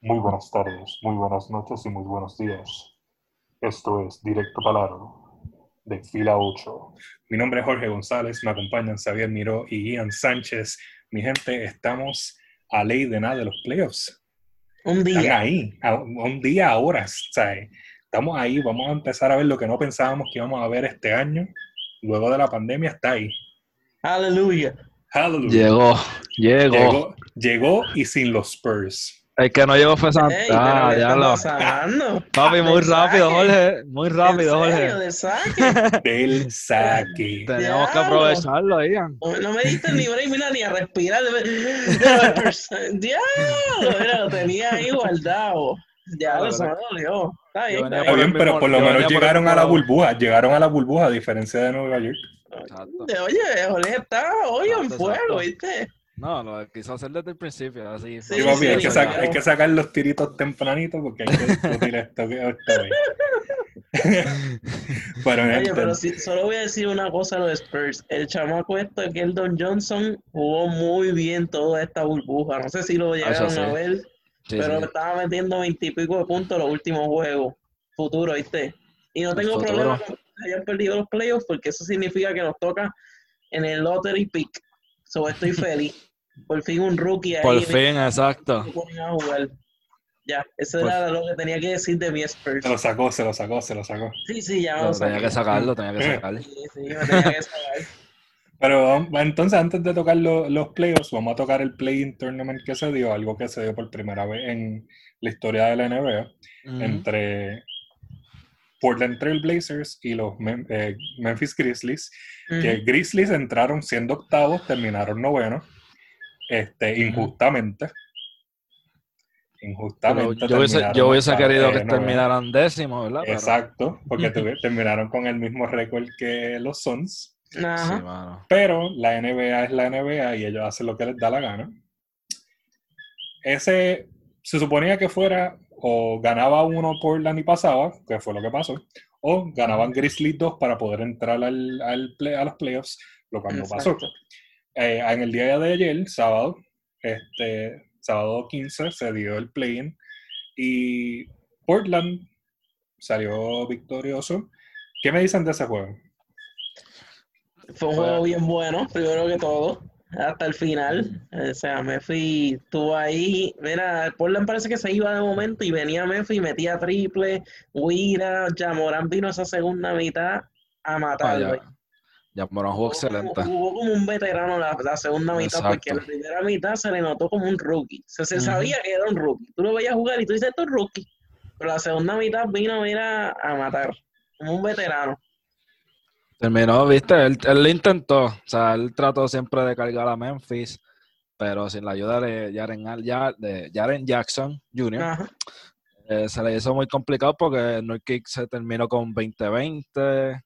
Muy buenas tardes, muy buenas noches y muy buenos días. Esto es Directo Palaro de Fila 8. Mi nombre es Jorge González, me acompañan Xavier Miró y Ian Sánchez. Mi gente, estamos a ley de nada de los playoffs. Un Están día. ahí, a- un día a horas. ¿sabes? Estamos ahí, vamos a empezar a ver lo que no pensábamos que íbamos a ver este año. Luego de la pandemia está ahí. Aleluya. Hallelujah. Llegó, llegó, Llegó, llegó y sin los Spurs. El que no llegó fue Santa. Ey, pero Ah, ¿qué ya lo. Papi, muy rápido. Jorge. Muy rápido, ¿En serio? Jorge. ¿Del saque? Del saque. Tenemos que aprovecharlo, Ian. No, me diste ni break, mira, ni a respirar. Diablo, mira, lo tenía ahí guardado. Ya lo se me dolió. Está bien, pero por lo menos llegaron a la burbuja. Llegaron a la burbuja, a diferencia de Nueva York. Exacto. bien. Oye, Jorge está hoy en Exacto, fuego, exacto. ¿viste? No, lo quiso hacer desde el principio, así. Sí, Sí, papi, hay, sí, que sí, sac- claro. hay que sacar los tiritos tempranito porque hay que discutir esto que hoy. Pero, Oye, gente, pero sí, solo voy a decir una cosa a los Spurs. El chamaco esto, Keldon Johnson, jugó muy bien toda esta burbuja. No sé si lo llegaron sí. a ver, Sí, pero sí. estaba metiendo veintipico de puntos los últimos juegos. Futuro, ¿viste? Y no tengo problema con hayan perdido los playoffs porque eso significa que nos toca en el lottery pick. So estoy feliz. Por fin un rookie ahí. Por fin, exacto. a jugar. Ya, eso Por era lo que tenía que decir de mi Spurs. se lo sacó, se lo sacó, se lo sacó. Sí, sí, ya Lo vamos tenía que sacarlo, tenía que sacarlo. Sí, sí, me tenía que sacar. Pero vamos- entonces, antes de tocar lo- los playoffs, vamos a tocar el play-in tournament que se dio, algo que se dio por primera vez en la historia de la NBA, entre Portland Trail Blazers y los Mem- eh, Memphis Grizzlies. que. Grizzlies entraron siendo octavos, terminaron novenos, este, Ujú. injustamente. Pero Injustamente. yo hubiese, yo hubiese querido que terminaran décimo, ¿verdad? Pero- Exacto, porque terminaron con el mismo récord que los Suns. Sí. Pero la NBA es la NBA y ellos hacen lo que les da la gana. Ese se suponía que fuera o ganaba uno Portland y pasaba, que fue lo que pasó, o ganaban Grizzlies 2 para poder entrar al, al play- a los playoffs, lo cual no pasó. Eh, en el día de ayer, sábado, este, sábado 15, se dio el play-in y Portland salió victorioso. ¿Qué me dicen de ese juego? Fue un juego bien bueno, primero que todo, hasta el final. O sea, Memphis estuvo ahí. Mira, Portland parece que se iba de momento y venía y metía triple. Wira, Jamoran vino esa segunda mitad a Ah, matarlo. Morón jugó excelente. Jugó como un veterano la, la segunda mitad, porque la primera mitad se le notó como un rookie. Se, sabía que era un rookie. Tú lo veías jugar y tú dices, esto es rookie. Pero la segunda mitad vino, mira, a matar. Como un veterano. Terminó, viste, él, él lo intentó, o sea, él trató siempre de cargar a Memphis, pero sin la ayuda de Jaren, de Jaren Jackson Jr., eh, se le hizo muy complicado porque Nurkic se terminó con 20-20,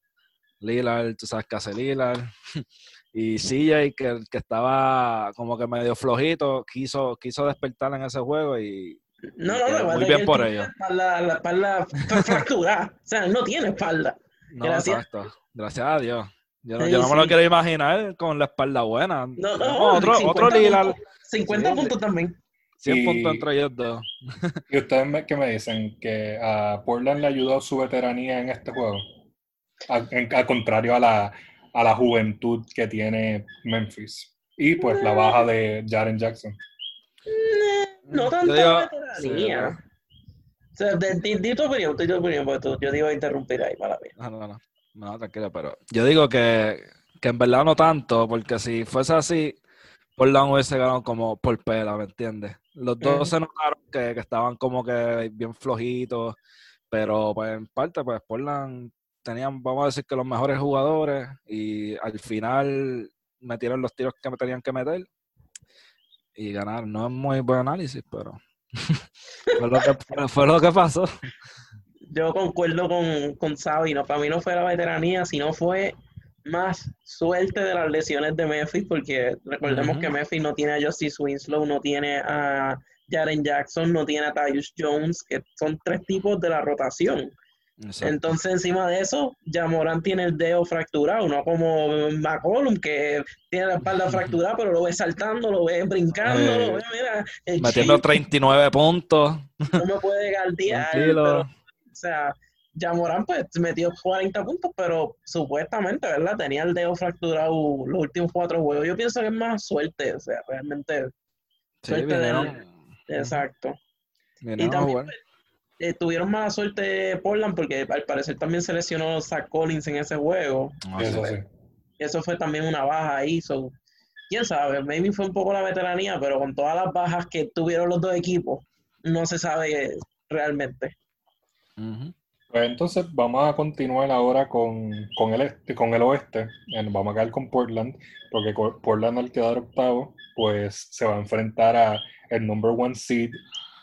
Lillard, tú sabes que hace Lillard, y CJ, que, que estaba como que medio flojito, quiso, quiso despertar en ese juego y No, Y no, quedó no, muy bien por ello. La espalda, la espalda fra- fracturada. O sea, él no tiene espalda. No, Gracias. exacto, gracias a Dios. Yo no, Sí, yo no me lo quiero imaginar con la espalda buena. No, no, No, otro, 50 otro Lillard, puntos, 50 Sí. puntos también. 100 Y- puntos entre ellos dos. ¿Y ustedes me- qué me dicen? ¿Que a Portland le ayudó su veteranía en este juego? En- al contrario a la, a la juventud que tiene Memphis. Y pues la baja de Jaren Jackson. Eh, No Yo tanto digo- veteranía. O sea, de- di, di tu opinión, di tu opinión, porque tú- yo te iba a interrumpir ahí, ver. No, no, no. No, tranquilo, pero yo digo que, que en verdad no tanto, porque si fuese así, Portland hubiese ganado como por pela, ¿me entiendes? Los dos se notaron que, que estaban como que bien flojitos, pero pues en parte, pues Portland tenían, vamos a decir que los mejores jugadores y al final metieron los tiros que me tenían que meter y ganaron. No es muy buen análisis, pero fue, lo que, fue lo que pasó. Yo concuerdo con, con Xavi, no, para mí no fue la veteranía, sino fue más suerte de las lesiones de Memphis, porque recordemos que Memphis no tiene a Justice Winslow, no tiene a Jaren Jackson, no tiene a Tyus Jones, que son tres tipos de la rotación. Entonces, encima de eso, Jamoran tiene el dedo fracturado, no como McCollum, que tiene la espalda fracturada, pero lo ve saltando, lo ve brincando, lo Eh, ve, mira, el Metiendo chip, 39 puntos. no me puede galdear. Pero, o sea, Jamoran pues metió 40 puntos, pero supuestamente, ¿verdad? Tenía el dedo fracturado los últimos cuatro juegos. Yo pienso que es más suerte, o sea, realmente, Sí, Suerte de exacto. a también. Eh, tuvieron mala suerte Portland porque al parecer también se lesionó Zach Collins en ese juego. No, Eso sí. Eso fue también una baja ahí. So, quién sabe, maybe fue un poco la veteranía, pero con todas las bajas que tuvieron los dos equipos, no se sabe realmente. Pues entonces vamos a continuar ahora con, con el este, con el oeste. Vamos a quedar con Portland, porque Portland al quedar octavo, pues se va a enfrentar a el number one seed,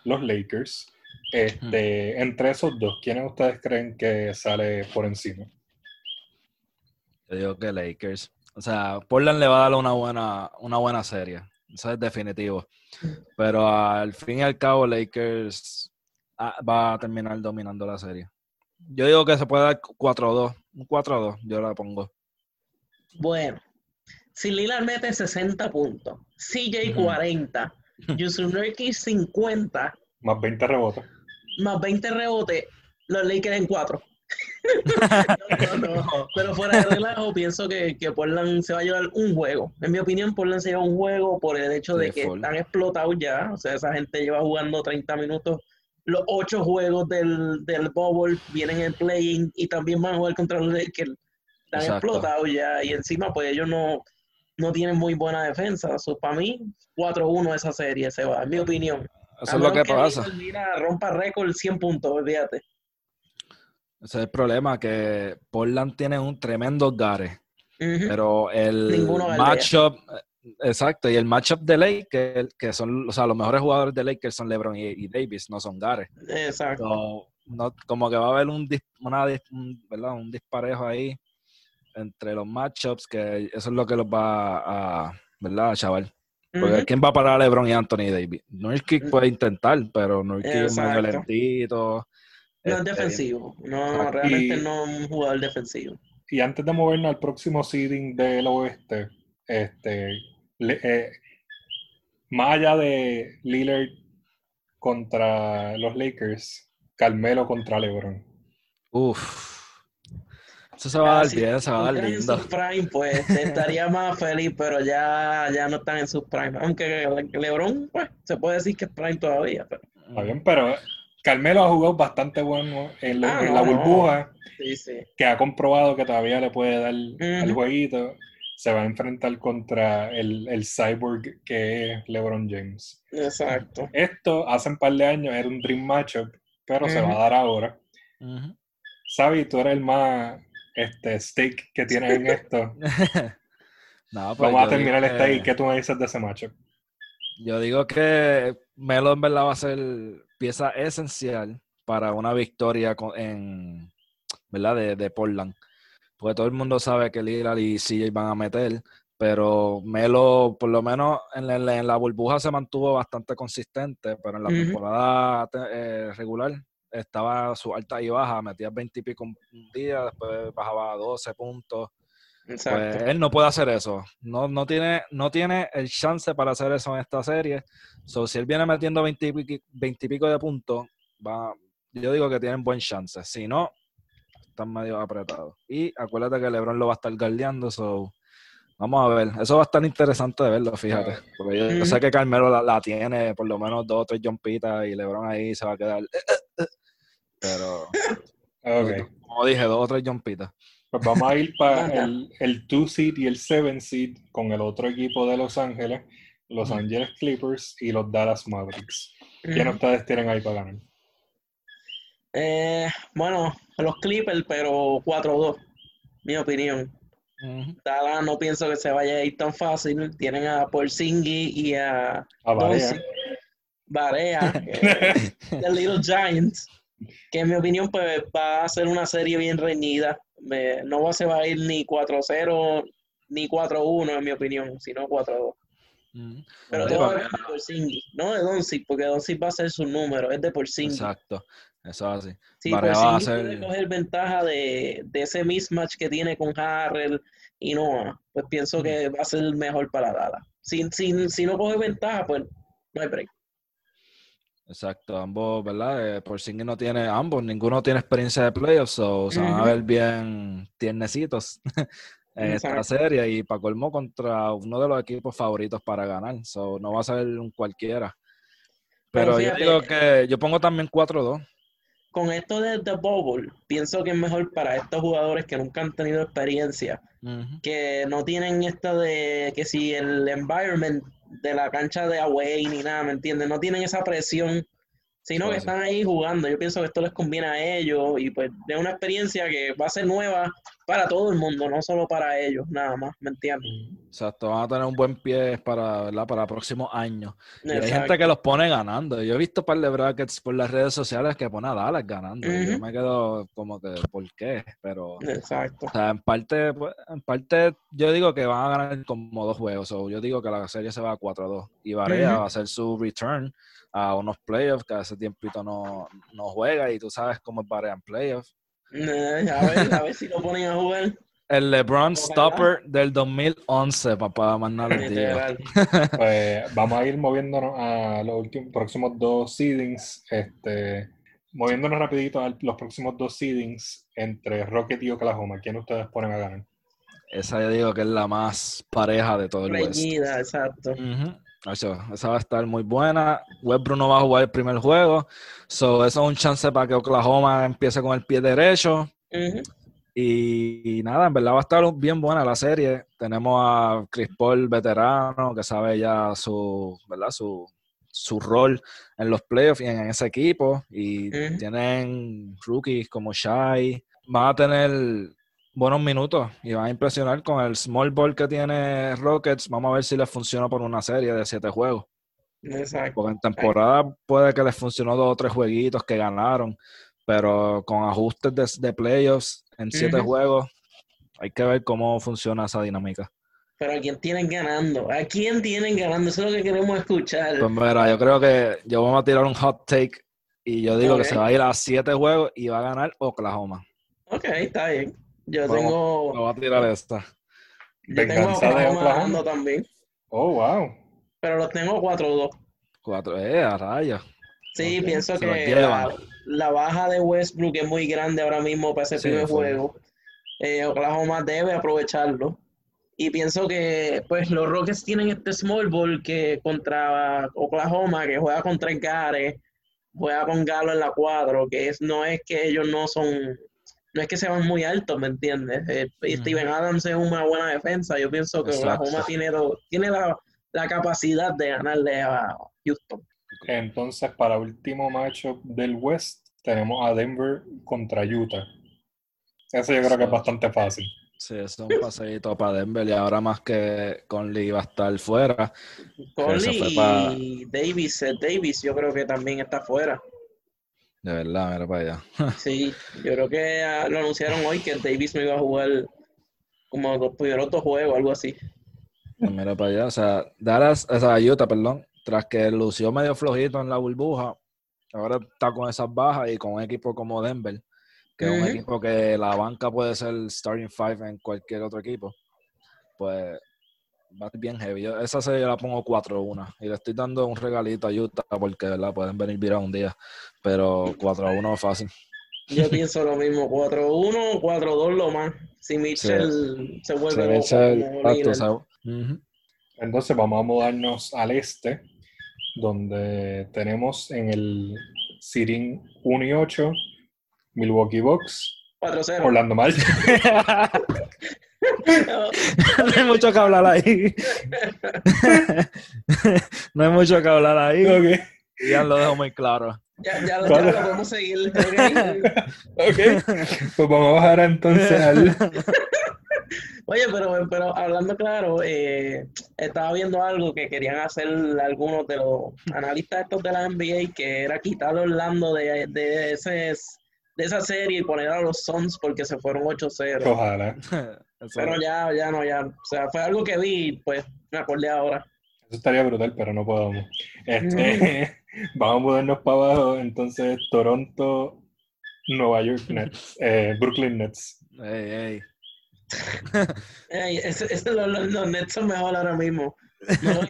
los Lakers. Este, entre esos dos, ¿quiénes ustedes creen que sale por encima? Yo digo que Lakers. O sea, Portland le va a dar una buena, una buena serie. Eso es definitivo. Pero al fin y al cabo, Lakers ah, va a terminar dominando la serie. Yo digo que se puede dar 4-2. Un 4-2, yo la pongo. Bueno, si Lillard mete 60 puntos, CJ Ujú. 40, Yusuf Nurkic 50, Más 20 rebotes. Más 20 rebotes, los Lakers en 4. no, no, no. Pero fuera de relajo, pienso que, que Portland se va a llevar un juego. En mi opinión, Portland se lleva un juego por el hecho de que están explotados ya. O sea, esa gente lleva jugando 30 minutos. Los ocho juegos del, del Bubble vienen en playing y también van a jugar contra los Lakers. Están Exacto. explotados ya. Y encima, pues ellos no, no tienen muy buena defensa. So, para mí, 4-1 esa serie se va, en mi opinión. Eso es lo que pasa. Mira, rompa récord 100 puntos, olvídate. Ese es el problema, que Portland tiene un tremendo gare. Pero el matchup, exacto, y el matchup de Lakers, que son, o sea, los mejores jugadores de Lakers son LeBron y, y Davis, no son Gare. Exacto. So, no, como que va a haber un, una, un, ¿verdad? un disparejo ahí entre los matchups, que eso es lo que los va a, ¿verdad? Chaval. Porque. ¿quién va a parar a LeBron y Anthony Davis? Nurkic puede intentar, pero Nurkic es medio Exacto. lentito. No es Este, defensivo. No, realmente no es un jugador defensivo. Y antes de movernos al próximo seeding del oeste, este, le- eh, más allá de Lillard contra los Lakers, Carmelo contra LeBron. Uf. Eso se va a dar Ah, si bien, se va a dar lindo. En su prime, pues estaría más feliz, pero ya, ya no están en su prime. Aunque LeBron, pues, se puede decir que es prime todavía. Pero, Está bien, pero Carmelo ha jugado bastante bueno en, la- Ah, en la no, no. burbuja, sí, sí. que ha comprobado que todavía le puede dar Ujú. jueguito. Se va a enfrentar contra el, el cyborg que es LeBron James. Exacto. Esto hace un par de años era un dream matchup, pero se va a dar ahora. Ujú. Sabi, tú eres el más este, stake que tienes en esto. No, pues Vamos a yo terminar digo este ahí. que- ¿Qué tú me dices de ese matchup? Yo digo que Melo en verdad va a ser pieza esencial para una victoria en, ¿verdad? De, de Portland. Porque todo el mundo sabe que Lillard y CJ van a meter, pero Melo, por lo menos en la, en la- burbuja se mantuvo bastante consistente, pero en la Ujú. temporada te- eh, regular estaba su alta y baja, metía 20 y pico un día, después bajaba a 12 puntos. Exacto. Pues él no puede hacer eso. No, no, tiene, no tiene el chance para hacer eso en esta serie. So, si él viene metiendo 20 y, pico, 20 y pico de puntos, va, yo digo que tienen buen chance. Si no, están medio apretados. Y acuérdate que LeBron lo va a estar guardiando. So, vamos a ver. Eso va a estar interesante de verlo, fíjate. Porque yo, sé que Carmelo la, la tiene por lo menos dos o tres jumpitas y LeBron ahí se va a quedar. Pero, Ok. como dije, dos o tres jumpitas. Pues vamos a ir para el, el 2 seed y el 7 seed con el otro equipo de Los Ángeles, Los Ujú. Angeles Clippers y los Dallas Mavericks. ¿Quién ustedes tienen ahí para ganar? Eh, bueno, los Clippers, pero 4-2, mi opinión. No pienso que se vaya a ir tan fácil. Tienen a Porzingis y a A Barea. The Little Giants, que en mi opinión pues va a ser una serie bien reñida. Me- no va- se va a ir ni 4-0 ni 4-1 en mi opinión, sino 4-2. Mm. Pero todo papi. es de Porzingis, no de Doncic, porque Doncic va a ser su número, es de Porzingis. Exacto, eso es así. Sí, Varea va a ser- puede coger ventaja de, de ese mismatch que tiene con Harrell y Noah. Pues pienso que va a ser mejor para Dallas. Si, si, si no coge ventaja, pues no hay break. Exacto, ambos, ¿verdad? Eh, Porzingis no tiene, ambos, ninguno tiene experiencia de playoffs, so se van a ver bien tiernecitos en esta serie y para colmo contra uno de los equipos favoritos para ganar, so no va a ser un cualquiera. Pero Pero yo digo que yo pongo también 4-2. Con esto de The Bubble, pienso que es mejor para estos jugadores que nunca han tenido experiencia, que no tienen esto de que si el environment de la cancha de away ni nada, ¿me entiendes? No tienen esa presión, sino Sí, que están ahí jugando. Yo pienso que esto les conviene a ellos y pues es una experiencia que va a ser nueva para todo el mundo, no solo para ellos, nada más, ¿me entiendes? Exacto, van a tener un buen pie para, ¿verdad? para próximos años. Y hay gente que los pone ganando. Yo he visto un par de brackets por las redes sociales que pone a Dallas ganando. y yo me quedo como que, ¿por qué? Pero, Exacto. o sea, en parte, pues, en parte yo digo que van a ganar como dos juegos. O yo digo que la serie se va a 4-2. Y Varea va a hacer su return a unos playoffs que hace tiempito no, no juega. Y tú sabes cómo es Varea en playoffs. Eh, a ver, a ver si lo ponen a jugar. El LeBron. Stopper del 2011, papá, más nada. Pues vamos a ir moviéndonos a los últimos próximos dos seedings. Este, moviéndonos rapidito a los próximos dos seedings entre Rocket y Oklahoma. ¿Quién ustedes ponen a ganar? Esa yo digo que es la más pareja de todo el West. Reñida, exacto. Ujú. Ocho, esa va a estar muy buena. Westbrook no va a jugar el primer juego. So, eso es un chance para que Oklahoma empiece con el pie derecho. Y, y nada, en verdad va a estar bien buena la serie. Tenemos a Chris Paul, veterano, que sabe ya su, ¿verdad? su, su rol en los playoffs y en ese equipo. Y tienen rookies como Shai. Van a tener buenos minutos y van a impresionar con el small ball que tiene Rockets. Vamos a ver si les funciona por una serie de siete juegos. Exacto. Porque en temporada puede que les funcionó dos o tres jueguitos que ganaron, pero con ajustes de, de playoffs en siete juegos, hay que ver cómo funciona esa dinámica. Pero a quién tienen ganando, a quién tienen ganando, eso es lo que queremos escuchar. Pues mira, yo creo que yo voy a tirar un hot take y yo digo que se va a ir a siete juegos y va a ganar Oklahoma. Ok, está bien. Yo Vamos, tengo, Lo voy a tirar esta. yo tengo a Venganza de Oklahoma ganando también, Oh, wow. pero los tengo 4-2. Cuatro, eh, a rayos. Sí, pienso se que la, la baja de Westbrook es muy grande ahora mismo para ese Sí, primer juego. Eh, Oklahoma debe aprovecharlo. Y pienso que pues los Rockets tienen este small ball que contra Oklahoma, que juega con tres gares, juega con Galo en la cuadro, que es, no es que ellos no son, no es que se van muy altos, ¿me entiendes? Eh. Steven Adams es una buena defensa. Yo pienso que Exacto. Oklahoma tiene, tiene la, la capacidad de ganarle a Houston. Entonces, para último matchup del West, tenemos a Denver contra Utah. Eso yo creo que es bastante fácil. Sí, eso es un paseíto para Denver y ahora más que Conley va a estar fuera. Conley y Davis, Seth Davis, yo creo que también está fuera. De verdad, mira para allá. Sí, yo creo que ah, lo anunciaron hoy que Davis no iba a jugar como los primeros dos juegos, algo así. Pues Mira para allá, o sea, Dallas, o sea, Utah, perdón, tras que lució medio flojito en la burbuja, ahora está con esas bajas y con un equipo como Denver, que es un equipo que la banca puede ser starting five en cualquier otro equipo, pues va bien heavy. Yo, esa serie yo la pongo 4-1 y le estoy dando un regalito a Utah porque, ¿verdad? Pueden venir virar un día, pero 4-1 es fácil. Yo pienso lo mismo, 4-1, 4-2 lo más. Si Mitchell se vuelve Se loco o sea, ujú. Entonces, vamos a mudarnos al este, donde tenemos en el seeding 1 y 8 Milwaukee Bucks, 4-0. Orlando Magic. no hay mucho que hablar ahí. no hay mucho que hablar ahí. Ok, Ya lo dejo muy claro. ya, ya, ya lo podemos seguir. ok. Pues vamos a bajar entonces al... Oye, pero, pero hablando claro, eh, estaba viendo algo que querían hacer algunos de los analistas estos de la NBA, que era quitar a Orlando de, de, ese, de esa serie y poner a los Suns porque se fueron 8-0. Ojalá. Pero ya, ya no, ya. O sea, fue algo que vi y pues me acordé ahora. Eso estaría brutal, pero no podemos. Este, vamos a movernos para abajo. Entonces, Toronto, Nueva York Nets, eh, Brooklyn Nets. Ey, ey. Ey, ese- ese- los, los- los Nets son mejor ahora mismo. No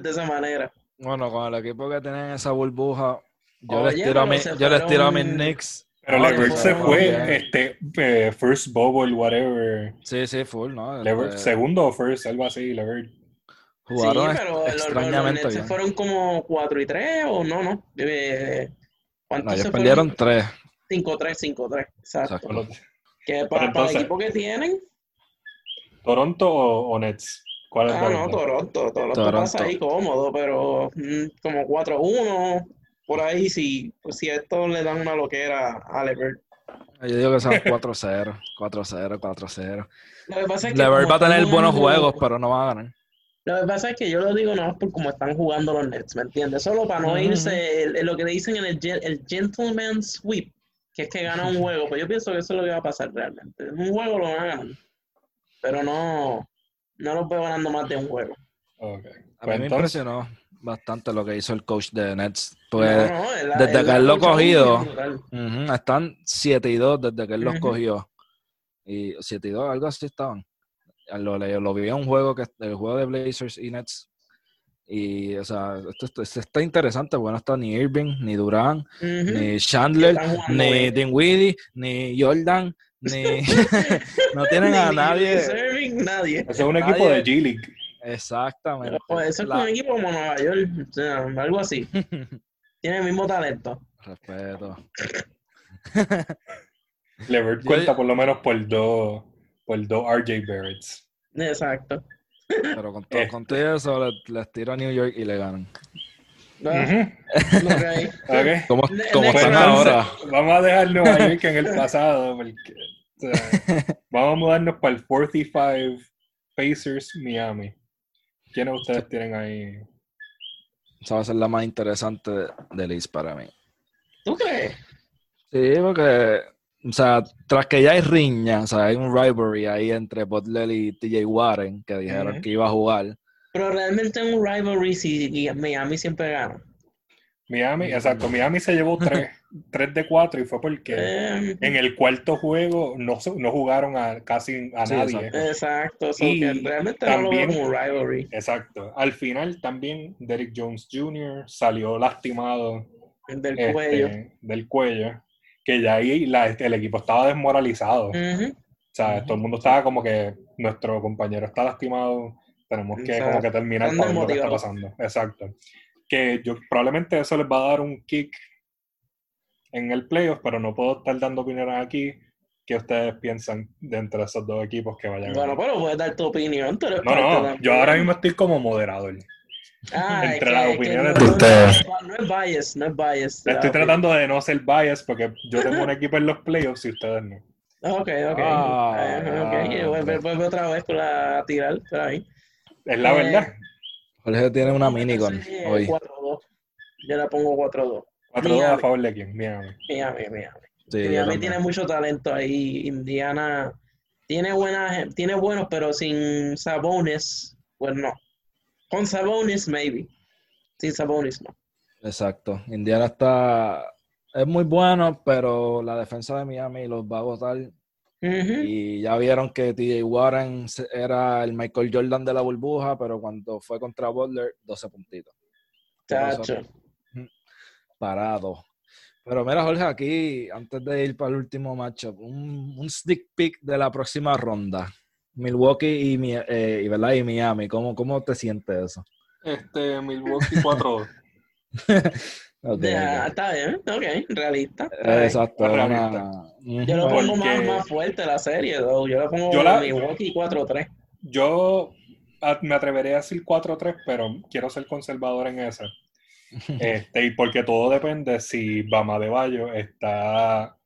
de esa manera. Bueno, con el equipo que tienen esa burbuja, yo Oye, les tiro a mi, yo les tiro a mis Knicks. Pero Levert no, se no, fue, bien. este, eh, first bubble, whatever. Sí, sí, full, ¿no? Levert, Este, segundo o first, algo así, Levert. jugaron sí, pero los- los, los extrañamente Nets se bien. fueron como 4 y 3 o no, no. Eh, No, ¿Cuántos ellos se perdieron tres. 5-3, 5-3. Exacto. Exacto. Que para, Pero para entonces- el equipo que tienen, ¿Toronto o, o Nets? ¿Cuál es ah, no? Toronto. Toronto, Toronto. pasa ahí cómodo, pero mm, como 4-1, por ahí, si, pues, si a esto le dan una loquera a Levert. Yo digo que son 4-0, 4-0, 4-0. Lo que pasa es que. Levert va a tener buenos juegos, pero no va a ganar. Lo que pasa es que yo lo digo no por cómo están jugando los Nets, ¿me entiendes? Solo para no irse, el- el- lo que le dicen en el, el gentleman sweep, que es que gana un juego, pues yo pienso que eso es lo que va a pasar realmente. Un juego lo van a ganar, pero no, no los veo ganando más de un juego. Ok. A Pues mí me entonces, impresionó bastante lo que hizo el coach de Nets. Pues No, no, es la- desde es que él lo cogido, brutal. ujú, están 7 y 2 desde que él los cogió. Y 7 y 2, algo así estaban. Lo, lo vi en un juego, que el juego de Blazers y Nets. Y, o sea, esto, esto- esto está interesante, porque no está ni Irving, ni Durán, Ujú. ni Chandler, ni. Dinwiddie, ni Jordan, ni... no tienen a Ni nadie. Serving, nadie. un nadie- equipo de G-League. Exactamente. Pues eso es La- un equipo como Nueva York, o sea, algo así. Tiene el mismo talento. Respeto. Levert cuenta por lo menos por dos, por dos RJ Barretts. Exacto. Pero con todo, Eh. con todo eso, les, les tiro a New York y le ganan. ¿Cómo, están ahora? Vamos a dejar Nueva York en el pasado. Porque, o sea, vamos a mudarnos para el 45 Pacers Miami. ¿Quiénes ustedes tienen ahí? Esa va a ser la más interesante de, de Liz para mí. ¿Tú crees? Sí, porque, o sea, tras que ya hay riña, o sea, hay un rivalry ahí entre Butler y TJ Warren, que dijeron que iba a jugar. Pero realmente en un rivalry si y Miami siempre gana. Miami, exacto. Miami se llevó 3, de 4 y fue porque Eh, en el cuarto juego no, se- no jugaron a casi a Sí, nadie. exacto. exacto. so Y que realmente no lo veo también- como un rivalry Exacto. Al final también Derrick Jones Jr. salió lastimado del este, cuello. del cuello, que ya ahí la- el equipo estaba desmoralizado. Ujú. O sea, todo el mundo estaba como que nuestro compañero está lastimado, tenemos que Exacto. como que terminar para ver lo que está pasando. Exacto. Que yo probablemente eso les va a dar un kick en el playoff, pero no puedo estar dando opiniones aquí. ¿Qué ustedes piensan de entre esos dos equipos que vayan a Bueno, pero puedes dar tu opinión. eres No, no, yo ahora mismo estoy como moderador. Ah, entre que- las es que opiniones no- de ustedes. No, es bias, no es bias. Estoy tratando de no ser bias porque yo tengo un equipo en los playoffs y ustedes no. Ok, ok. Ah, Eh, ok, vuelve, vuelve otra vez con la tirar por ahí. Es la Eh, verdad. Jorge tiene una minigun Sí, hoy. 4-2. Yo la pongo 4-2. 4 a favor de quién? Miami. Miami, Miami. Sí, Miami tiene mucho talento ahí. Indiana tiene buenas, tiene buenos, pero sin Sabonis, pues no. Con Sabonis, maybe. Sin Sabonis, no. Exacto. Indiana está. Es muy bueno, pero la defensa de Miami los va a Y ya vieron que TJ Warren era el Michael Jordan de la burbuja, pero cuando fue contra Butler, 12 puntitos. Chacho. Parado. Pero mira, Jorge, aquí, antes de ir para el último matchup, un, un sneak peek de la próxima ronda. Milwaukee y, eh, y, ¿verdad? y Miami. ¿Cómo, ¿Cómo te sientes eso? Este, Milwaukee 4 Ya, está bien, ok, realista. bien. Exacto. Es una-. Yo lo pongo Porque- más, más fuerte la serie, though. yo lo pongo Yo la- Milwaukee 4-3. Yo me atrevería a decir 4-3, pero quiero ser conservador en esa. Este, y porque todo depende si Bama de Bayo está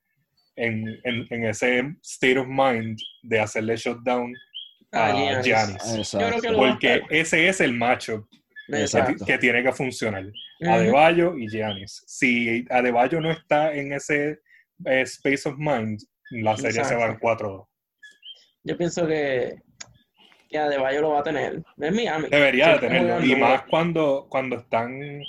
en, en- en ese state of mind de hacerle shutdown Ah, a Giannis. Giannis. Porque ese es el matchup que, Exacto. que tiene que funcionar. Ujú. Adebayo y Giannis. Si Adebayo no está en ese eh, space of mind, la serie se va en Exacto. 4-2. Yo pienso que Que Adebayo lo va a tener. Es Miami. Debería de tenerlo. Y más cuando, cuando están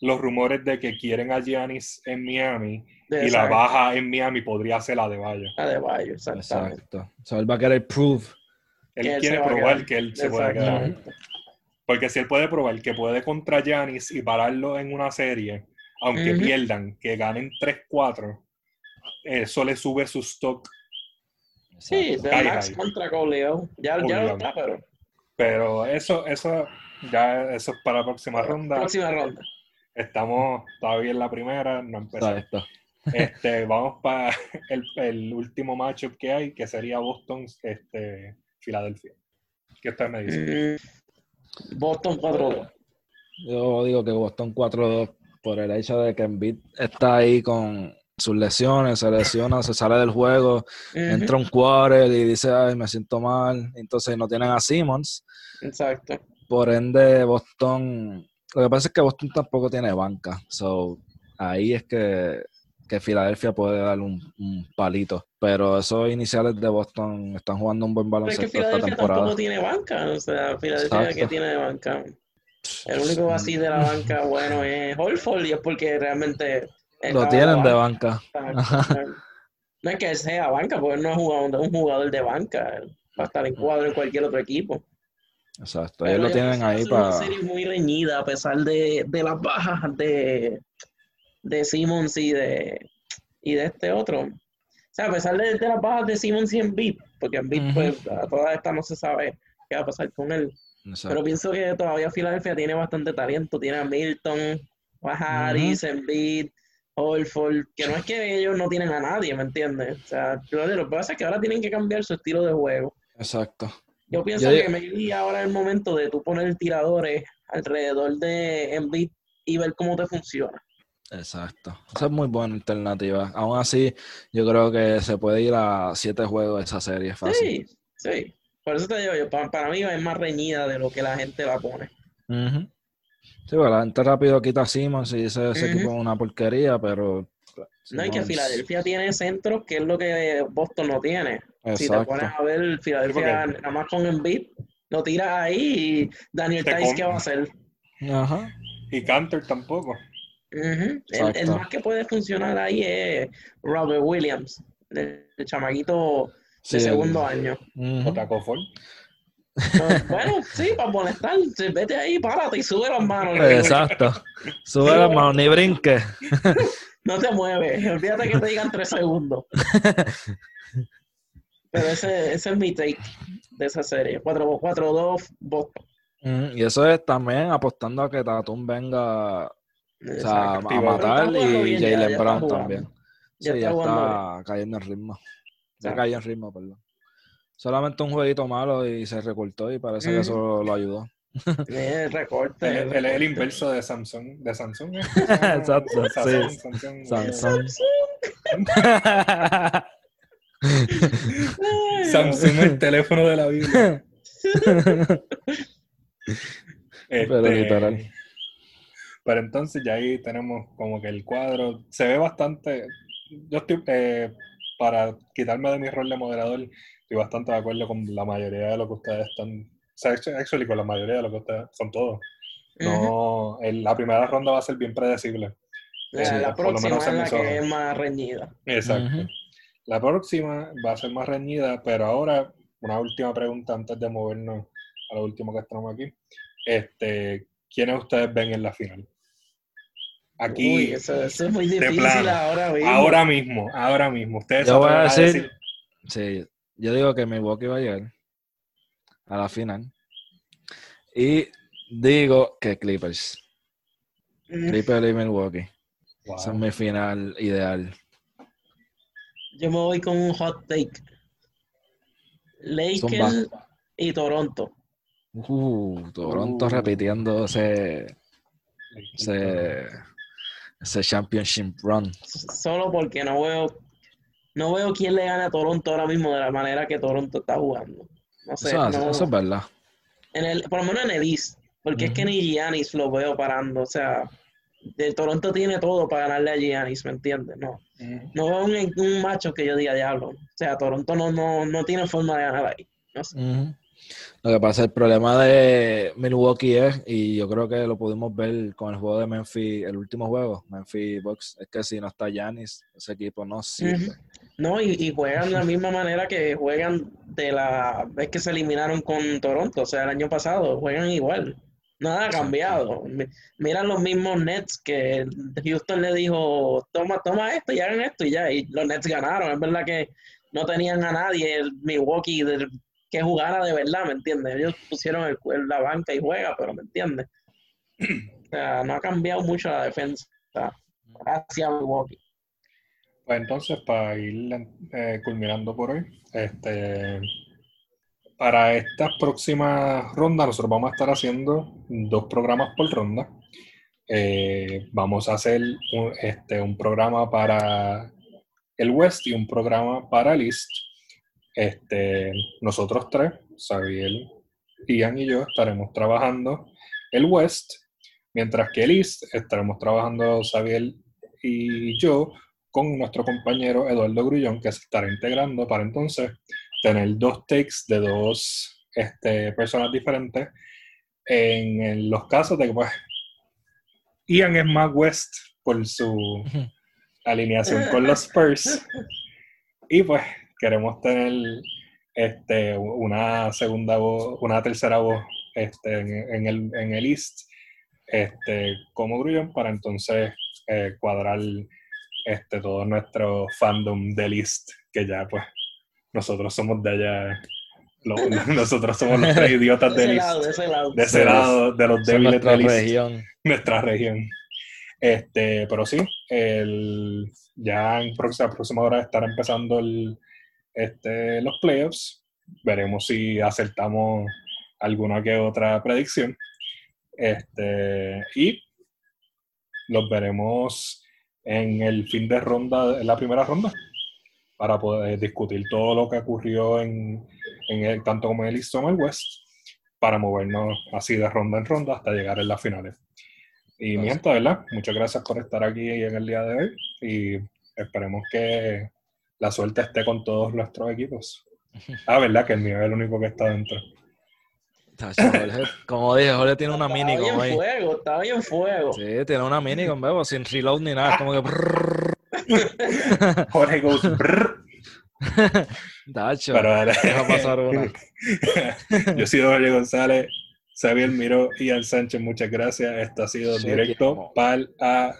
los rumores de que quieren a Giannis en Miami y la Exacto. baja en Miami podría ser la de Bayo. Adebayo, exactamente. Exacto. O sea, él va a querer prove. Él él quiere probar que él se puede quedar. Porque si él puede probar que puede contra Giannis y pararlo en una serie, aunque pierdan, que ganen 3-4, eso le sube su stock. Sí, de Max high. contra Coleo. Ya, ya lo está, pero. Pero eso, eso, ya eso es para la próxima ronda. Próxima ronda. Estamos todavía en la primera, no empezamos. Este, vamos para el, el último matchup que hay, que sería Boston, este, Filadelfia. ¿Qué ustedes me dicen? Boston 4-2. Yo digo que Boston 4-2 por el hecho de que Embiid está ahí con sus lesiones, se lesiona, se sale del juego, entra un quarter y dice, ay, me siento mal. Entonces no tienen a Simmons. Exacto. Por ende, Boston. Lo que pasa es que Boston tampoco tiene banca. So, ahí es que, que Filadelfia puede dar un, un palito. Pero esos iniciales de Boston están jugando un buen Pero es que baloncesto esta Filadelfia temporada. tampoco tiene banca. O sea, Filadelfia que tiene de banca. El único así de la banca bueno es Holford y es porque realmente. Lo tienen de banca. banca. No es que sea banca, porque él no es jugador, un jugador de banca. Él va a estar en cuadro en cualquier otro equipo. Exacto. Ellos lo tienen ahí ser Una para. serie muy reñida a pesar de, de las bajas de, de Simmons y de, y de este otro. O sea, a pesar de, de las bajas de Simmons y Embiid, porque Embiid, Ujú. pues, a todas estas no se sabe qué va a pasar con él. Exacto. Pero pienso que todavía Filadelfia tiene bastante talento. Tiene a Milton, a Harris, Embiid, Holford, que no es que ellos no tienen a nadie, ¿me entiendes? O sea, lo lo que pasa es que ahora tienen que cambiar su estilo de juego. Exacto. Yo pienso Yo- que maybe ahora es el momento de tú poner tiradores alrededor de Embiid y ver cómo te funciona. Exacto. Esa es muy buena alternativa. Aún así, yo creo que se puede ir a siete juegos esa serie fácil. Sí, sí. Por eso te digo yo, pa- para, mí es más reñida de lo que la gente la pone. Ujú. Sí, bueno, la gente rápido quita a Simmons y dice ese Ujú. equipo es una porquería, pero. No, y que Filadelfia tiene centros, que es lo que Boston no tiene. Si te Exacto. pones a ver, Filadelfia Sí, porque- nada más con Embiid, lo tiras ahí y Daniel Tice, ¿qué va a hacer? Ajá. Y Cantor tampoco. El, más que puede funcionar ahí es Robert Williams, el, el chamaquito Sí, de el- segundo año. No, bueno, sí, para molestar, vete ahí, párate y sube las manos. Exacto. Sube las manos, ni brinque. No te mueves, olvídate que te digan tres segundos. Pero ese, ese es mi take de esa serie. 4 4-2 Boston. Y eso es también apostando a que Tatum venga o sea, Exacto. a Pero matar y Jalen Brown también. Ya sí, está ya está cayendo en ritmo. Ya Exacto. cayó en ritmo, perdón. Solamente un jueguito malo y se recortó y parece que eso lo ayudó. El recorte. Él, es el inverso de Samsung. De Samsung. ¿eh? Exacto, Samsung, sí. Samsung. Samsung. El teléfono de la. Pero Este, literal. Pero entonces ya ahí tenemos como que el cuadro se ve bastante. Yo estoy, eh, para quitarme de mi rol de moderador, estoy bastante de acuerdo con la mayoría de lo que ustedes están. O sea, actu- actually, con la mayoría de lo que ustedes. Con todo. No, el- la primera ronda va a ser bien predecible. La, Sí, la por lo próxima menos es la que ojos. es más reñida. Exacto. Ujú. La próxima va a ser más reñida, pero ahora una última pregunta antes de movernos a lo último que estamos aquí. Este, ¿Quiénes ustedes ven en la final? Aquí, Uy, eso, eso es muy de difícil plano. ahora mismo. ahora mismo, ahora mismo. Ustedes Yo se voy a atreven decir- Sí, yo digo que Milwaukee va a llegar a la final. Y digo que Clippers. Mm, Clippers y Milwaukee. Wow. Esa es mi final ideal. Yo me voy con un hot take. Lakers y Toronto. Uh, Toronto Uh. repitiendo ese, ese, championship run. Solo porque no veo no veo quién le gana a Toronto ahora mismo de la manera que Toronto está jugando. No sé, Eso, no- eso es verdad. en el, por lo menos en el East, porque es que ni Giannis lo veo parando. O sea, el Toronto tiene todo para ganarle a Giannis, ¿me entiendes? No, no veo un, un macho que yo diga diablo. O sea, Toronto no, no, no tiene forma de ganar ahí. No sé. Lo que pasa, el problema de Milwaukee es, y yo creo que lo pudimos ver con el juego de Memphis, el último juego, Memphis Bucks, es que si no está Giannis, ese equipo no sirve. No, y, juegan de la misma manera que juegan de la vez que se eliminaron con Toronto, o sea, el año pasado, juegan igual. Nada ha cambiado. Miran los mismos Nets que Houston le dijo, toma, toma esto y hagan esto y ya. Y los Nets ganaron. Es verdad que no tenían a nadie el Milwaukee que jugara de verdad, ¿me entiendes? Ellos pusieron el, la banca y juega, pero ¿me entiendes? O sea, no ha cambiado mucho la defensa hacia Milwaukee. Pues entonces, para ir eh, culminando por hoy, este, para estas próximas rondas nosotros vamos a estar haciendo dos programas por ronda. Eh, vamos a hacer este, un programa para el West y un programa para el East. Este, nosotros tres, Xavier, Ian y yo, estaremos trabajando el West, mientras que el East estaremos trabajando Xavier y yo con nuestro compañero Eduardo Grullón, que se estará integrando para entonces tener dos takes de dos este, personas diferentes en, los casos de que pues Ian es más West por su alineación con los Spurs. Y pues queremos tener este, una segunda voz, una tercera voz este, en, el, en el East este, como Grullón para entonces eh, cuadrar este, todo nuestro fandom de list, que ya pues nosotros somos de allá, nosotros somos los tres idiotas de, list, de ese lado, de, ese lado, de los débiles de list, región. nuestra región. Este, pero sí, el, ya en próxima, próxima hora estará empezando el, este, los playoffs. Veremos si acertamos alguna que otra predicción. Este, y los veremos en el fin de ronda, en la primera ronda, para poder discutir todo lo que ocurrió en, en el, tanto como en el East como el West, para movernos así de ronda en ronda hasta llegar en las finales. Y mi gente, ¿verdad? Muchas gracias por estar aquí en el día de hoy y esperemos que la suerte esté con todos nuestros equipos. Ah, ¿verdad? Que el mío es el único que está dentro. Como dije, Jorge tiene una mini Estaba bien fuego, estaba bien fuego. Sí, tiene una mini con bebo, sin reload ni nada. Como que. Jorge goes. Dacho. Pero deja pasar una. Yo soy Jorge González. Xavier Miro y Ian Sánchez, muchas gracias. Esto ha sido directo Pal a